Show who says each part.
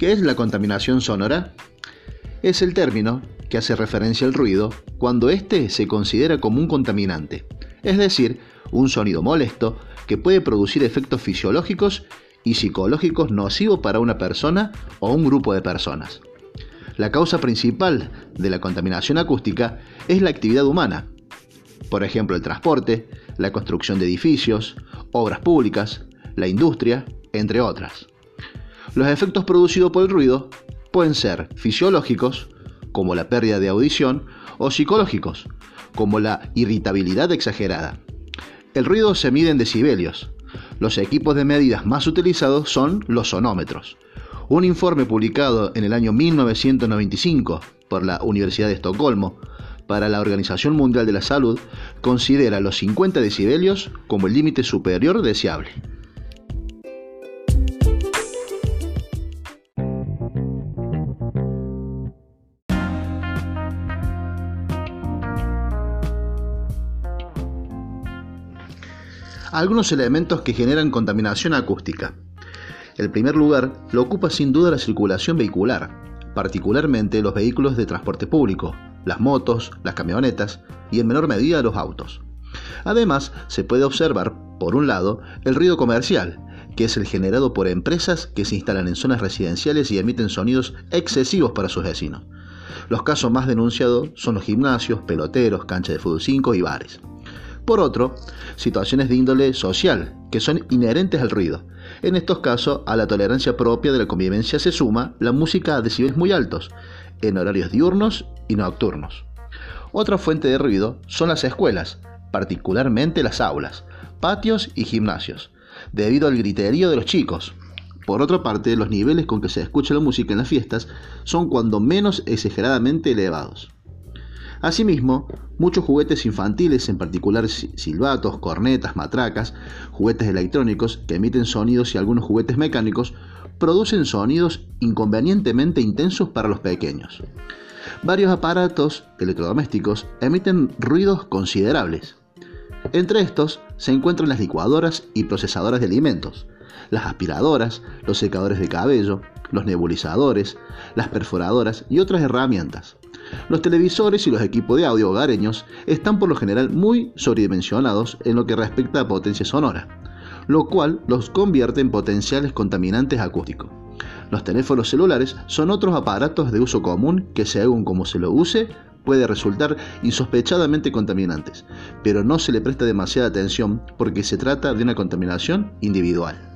Speaker 1: ¿Qué es la contaminación sonora? Es el término que hace referencia al ruido cuando éste se considera como un contaminante, es decir, un sonido molesto que puede producir efectos fisiológicos y psicológicos nocivos para una persona o un grupo de personas. La causa principal de la contaminación acústica es la actividad humana, por ejemplo el transporte, la construcción de edificios, obras públicas, la industria, entre otras. Los efectos producidos por el ruido pueden ser fisiológicos, como la pérdida de audición, o psicológicos, como la irritabilidad exagerada. El ruido se mide en decibelios. Los equipos de medidas más utilizados son los sonómetros. Un informe publicado en el año 1995 por la Universidad de Estocolmo para la Organización Mundial de la Salud considera los 50 decibelios como el límite superior deseable. Algunos elementos que generan contaminación acústica. El primer lugar lo ocupa sin duda la circulación vehicular, particularmente los vehículos de transporte público, las motos, las camionetas y en menor medida los autos. Además, se puede observar, por un lado, el ruido comercial, que es el generado por empresas que se instalan en zonas residenciales y emiten sonidos excesivos para sus vecinos. Los casos más denunciados son los gimnasios, peloteros, canchas de fútbol 5 y bares. Por otro, situaciones de índole social, que son inherentes al ruido. En estos casos, a la tolerancia propia de la convivencia se suma la música a decibeles muy altos, en horarios diurnos y nocturnos. Otra fuente de ruido son las escuelas, particularmente las aulas, patios y gimnasios, debido al griterío de los chicos. Por otra parte, los niveles con que se escucha la música en las fiestas son cuando menos exageradamente elevados. Asimismo, muchos juguetes infantiles, en particular silbatos, cornetas, matracas, juguetes electrónicos que emiten sonidos y algunos juguetes mecánicos, producen sonidos inconvenientemente intensos para los pequeños. Varios aparatos electrodomésticos emiten ruidos considerables. Entre estos se encuentran las licuadoras y procesadoras de alimentos, las aspiradoras, los secadores de cabello, los nebulizadores, las perforadoras y otras herramientas. Los televisores y los equipos de audio hogareños están por lo general muy sobredimensionados en lo que respecta a potencia sonora, lo cual los convierte en potenciales contaminantes acústicos. Los teléfonos celulares son otros aparatos de uso común que según como se lo use puede resultar insospechadamente contaminantes, pero no se le presta demasiada atención porque se trata de una contaminación individual.